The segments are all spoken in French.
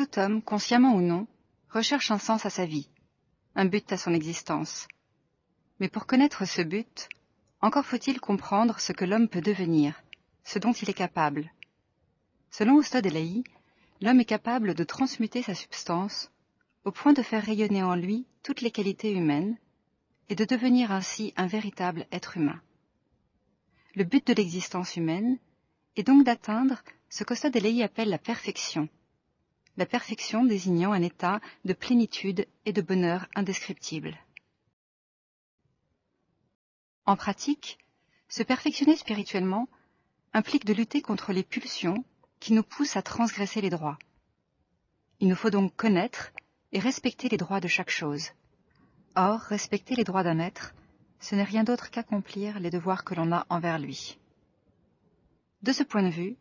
Tout homme, consciemment ou non, recherche un sens à sa vie, un but à son existence. Mais pour connaître ce but, encore faut-il comprendre ce que l'homme peut devenir, ce dont il est capable. Selon Oustad Elahi, l'homme est capable de transmuter sa substance au point de faire rayonner en lui toutes les qualités humaines et de devenir ainsi un véritable être humain. Le but de l'existence humaine est donc d'atteindre ce qu'Ostad Elahi appelle la perfection, la perfection désignant un état de plénitude et de bonheur indescriptible. En pratique, se perfectionner spirituellement implique de lutter contre les pulsions qui nous poussent à transgresser les droits. Il nous faut donc connaître et respecter les droits de chaque chose. Or, respecter les droits d'un être, ce n'est rien d'autre qu'accomplir les devoirs que l'on a envers lui. De ce point de vue,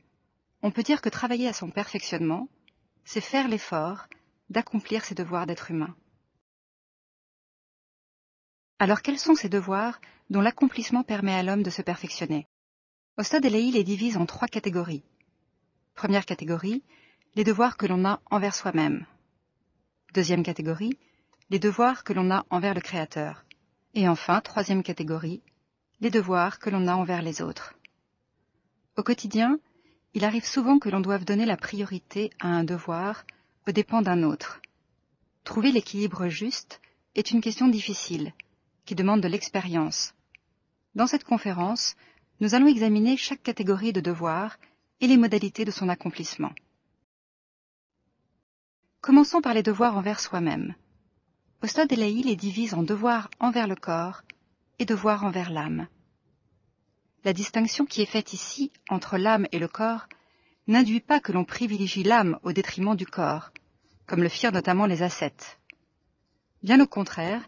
on peut dire que travailler à son perfectionnement, c'est faire l'effort d'accomplir ses devoirs d'être humain. Alors quels sont ces devoirs dont l'accomplissement permet à l'homme de se perfectionner? Ostad les divise en trois catégories. Première catégorie, les devoirs que l'on a envers soi-même. Deuxième catégorie, les devoirs que l'on a envers le Créateur. Et enfin, troisième catégorie, les devoirs que l'on a envers les autres. Au quotidien, il arrive souvent que l'on doive donner la priorité à un devoir aux dépens d'un autre. Trouver l'équilibre juste est une question difficile, qui demande de l'expérience. Dans cette conférence, nous allons examiner chaque catégorie de devoir et les modalités de son accomplissement. Commençons par les devoirs envers soi-même. Ostad Elahi les divise en devoirs envers le corps et devoirs envers l'âme. La distinction qui est faite ici entre l'âme et le corps n'induit pas que l'on privilégie l'âme au détriment du corps, comme le firent notamment les ascètes. Bien au contraire,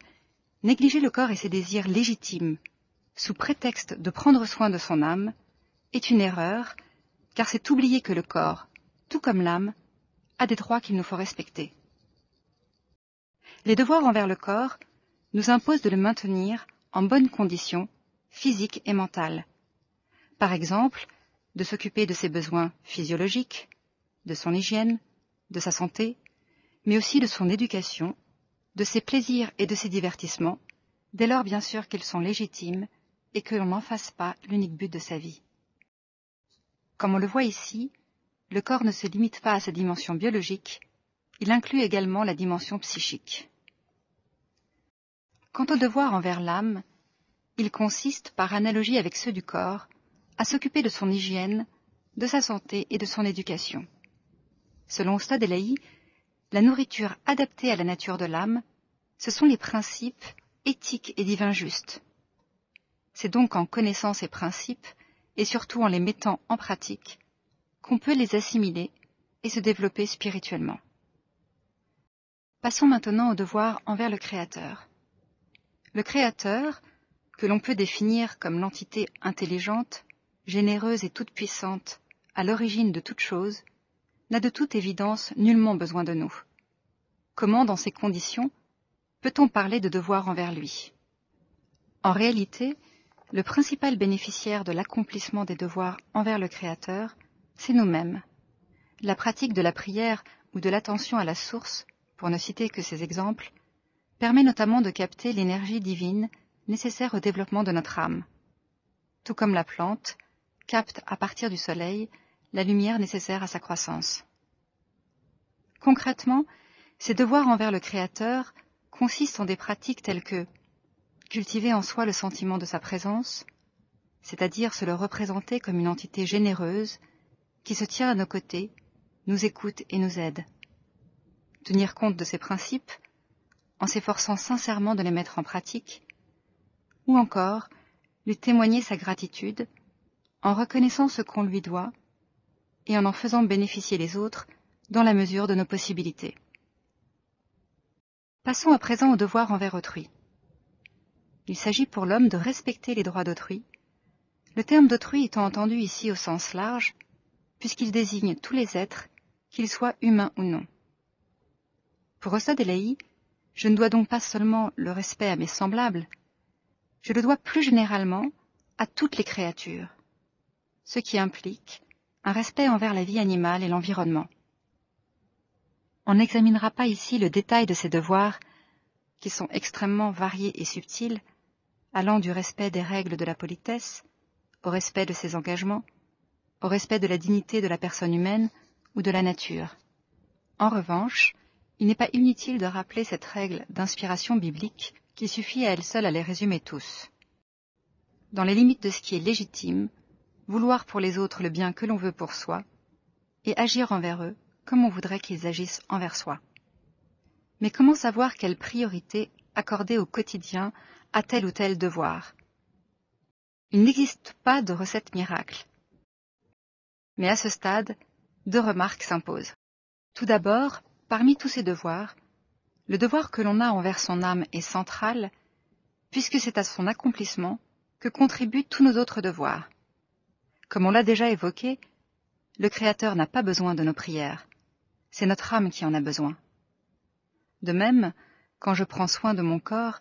négliger le corps et ses désirs légitimes, sous prétexte de prendre soin de son âme, est une erreur, car c'est oublier que le corps, tout comme l'âme, a des droits qu'il nous faut respecter. Les devoirs envers le corps nous imposent de le maintenir en bonne condition, physique et mentale. Par exemple, de s'occuper de ses besoins physiologiques, de son hygiène, de sa santé, mais aussi de son éducation, de ses plaisirs et de ses divertissements, dès lors bien sûr qu'ils sont légitimes et que l'on n'en fasse pas l'unique but de sa vie. Comme on le voit ici, le corps ne se limite pas à sa dimension biologique, il inclut également la dimension psychique. Quant au devoir envers l'âme, il consiste, par analogie avec ceux du corps, à s'occuper de son hygiène, de sa santé et de son éducation. Selon Stade la nourriture adaptée à la nature de l'âme, ce sont les principes éthiques et divins justes. C'est donc en connaissant ces principes, et surtout en les mettant en pratique, qu'on peut les assimiler et se développer spirituellement. Passons maintenant au devoir envers le Créateur. Le Créateur, que l'on peut définir comme l'entité intelligente, généreuse et toute puissante, à l'origine de toute chose, n'a de toute évidence nullement besoin de nous. Comment, dans ces conditions, peut-on parler de devoir envers lui? En réalité, le principal bénéficiaire de l'accomplissement des devoirs envers le Créateur, c'est nous-mêmes. La pratique de la prière ou de l'attention à la source, pour ne citer que ces exemples, permet notamment de capter l'énergie divine nécessaire au développement de notre âme. Tout comme la plante capte à partir du soleil la lumière nécessaire à sa croissance. Concrètement, ces devoirs envers le Créateur consistent en des pratiques telles que cultiver en soi le sentiment de sa présence, c'est-à-dire se le représenter comme une entité généreuse qui se tient à nos côtés, nous écoute et nous aide. Tenir compte de ces principes en s'efforçant sincèrement de les mettre en pratique, ou encore lui témoigner sa gratitude en reconnaissant ce qu'on lui doit et en en faisant bénéficier les autres dans la mesure de nos possibilités. Passons à présent au devoir envers autrui. Il s'agit pour l'homme de respecter les droits d'autrui, le terme d'autrui étant entendu ici au sens large, puisqu'il désigne tous les êtres, qu'ils soient humains ou non. Pour Ossad Elahi, je ne dois donc pas seulement le respect à mes semblables, je le dois plus généralement à toutes les créatures, ce qui implique un respect envers la vie animale et l'environnement. On n'examinera pas ici le détail de ces devoirs, qui sont extrêmement variés et subtils, allant du respect des règles de la politesse, au respect de ses engagements, au respect de la dignité de la personne humaine ou de la nature. En revanche, il n'est pas inutile de rappeler cette règle d'inspiration biblique qui suffit à elle seule à les résumer tous. Dans les limites de ce qui est légitime, vouloir pour les autres le bien que l'on veut pour soi, et agir envers eux comme on voudrait qu'ils agissent envers soi. Mais comment savoir quelle priorité accorder au quotidien à tel ou tel devoir? Il n'existe pas de recette miracle. Mais à ce stade, deux remarques s'imposent. Tout d'abord, parmi tous ces devoirs, le devoir que l'on a envers son âme est central, puisque c'est à son accomplissement que contribuent tous nos autres devoirs. Comme on l'a déjà évoqué, le Créateur n'a pas besoin de nos prières, c'est notre âme qui en a besoin. De même, quand je prends soin de mon corps,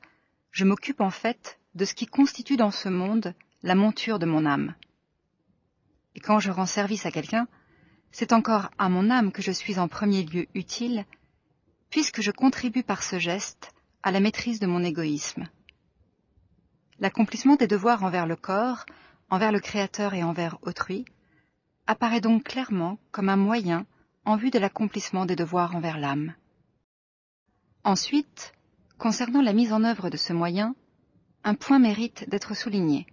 je m'occupe en fait de ce qui constitue dans ce monde la monture de mon âme. Et quand je rends service à quelqu'un, c'est encore à mon âme que je suis en premier lieu utile, puisque je contribue par ce geste à la maîtrise de mon égoïsme. L'accomplissement des devoirs envers le corps, envers le Créateur et envers autrui, apparaît donc clairement comme un moyen en vue de l'accomplissement des devoirs envers l'âme. Ensuite, concernant la mise en œuvre de ce moyen, un point mérite d'être souligné.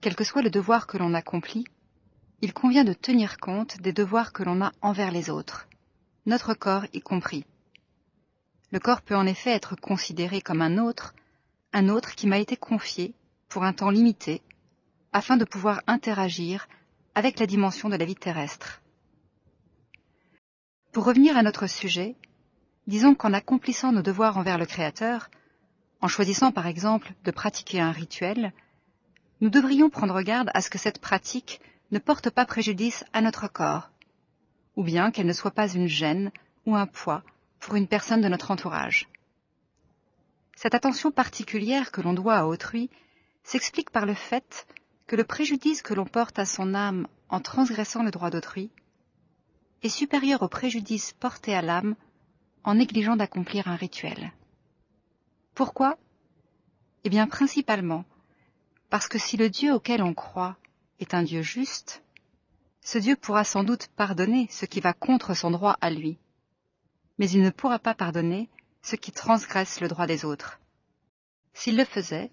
Quel que soit le devoir que l'on accomplit, il convient de tenir compte des devoirs que l'on a envers les autres, notre corps y compris. Le corps peut en effet être considéré comme un autre, un autre qui m'a été confié pour un temps limité, afin de pouvoir interagir avec la dimension de la vie terrestre. Pour revenir à notre sujet, disons qu'en accomplissant nos devoirs envers le Créateur, en choisissant par exemple de pratiquer un rituel, nous devrions prendre garde à ce que cette pratique ne porte pas préjudice à notre corps, ou bien qu'elle ne soit pas une gêne ou un poids pour une personne de notre entourage. Cette attention particulière que l'on doit à autrui s'explique par le fait que le préjudice que l'on porte à son âme en transgressant le droit d'autrui est supérieur au préjudice porté à l'âme en négligeant d'accomplir un rituel. Pourquoi? Eh bien principalement parce que si le Dieu auquel on croit est un Dieu juste, ce Dieu pourra sans doute pardonner ce qui va contre son droit à lui, mais il ne pourra pas pardonner ce qui transgresse le droit des autres. S'il le faisait,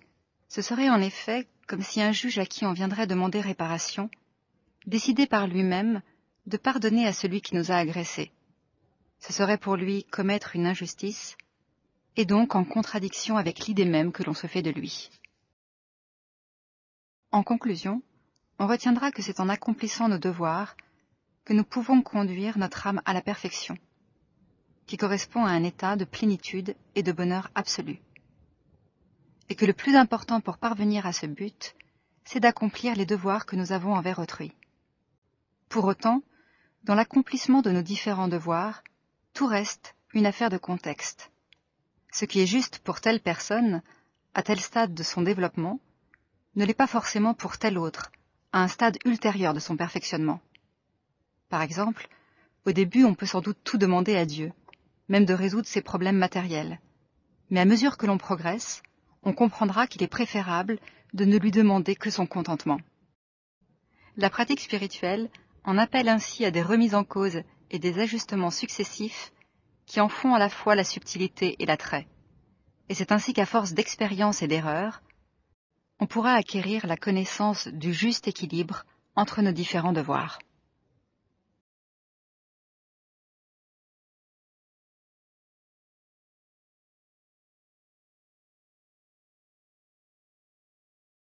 ce serait en effet comme si un juge à qui on viendrait demander réparation décidait par lui-même de pardonner à celui qui nous a agressés. Ce serait pour lui commettre une injustice, et donc en contradiction avec l'idée même que l'on se fait de lui. En conclusion, on retiendra que c'est en accomplissant nos devoirs que nous pouvons conduire notre âme à la perfection, qui correspond à un état de plénitude et de bonheur absolu. Et que le plus important pour parvenir à ce but, c'est d'accomplir les devoirs que nous avons envers autrui. Pour autant, dans l'accomplissement de nos différents devoirs, tout reste une affaire de contexte. Ce qui est juste pour telle personne, à tel stade de son développement, ne l'est pas forcément pour tel autre, à un stade ultérieur de son perfectionnement. Par exemple, au début on peut sans doute tout demander à Dieu, même de résoudre ses problèmes matériels. Mais à mesure que l'on progresse, on comprendra qu'il est préférable de ne lui demander que son contentement. La pratique spirituelle on appelle ainsi à des remises en cause et des ajustements successifs qui en font à la fois la subtilité et l'attrait. Et c'est ainsi qu'à force d'expérience et d'erreur, on pourra acquérir la connaissance du juste équilibre entre nos différents devoirs.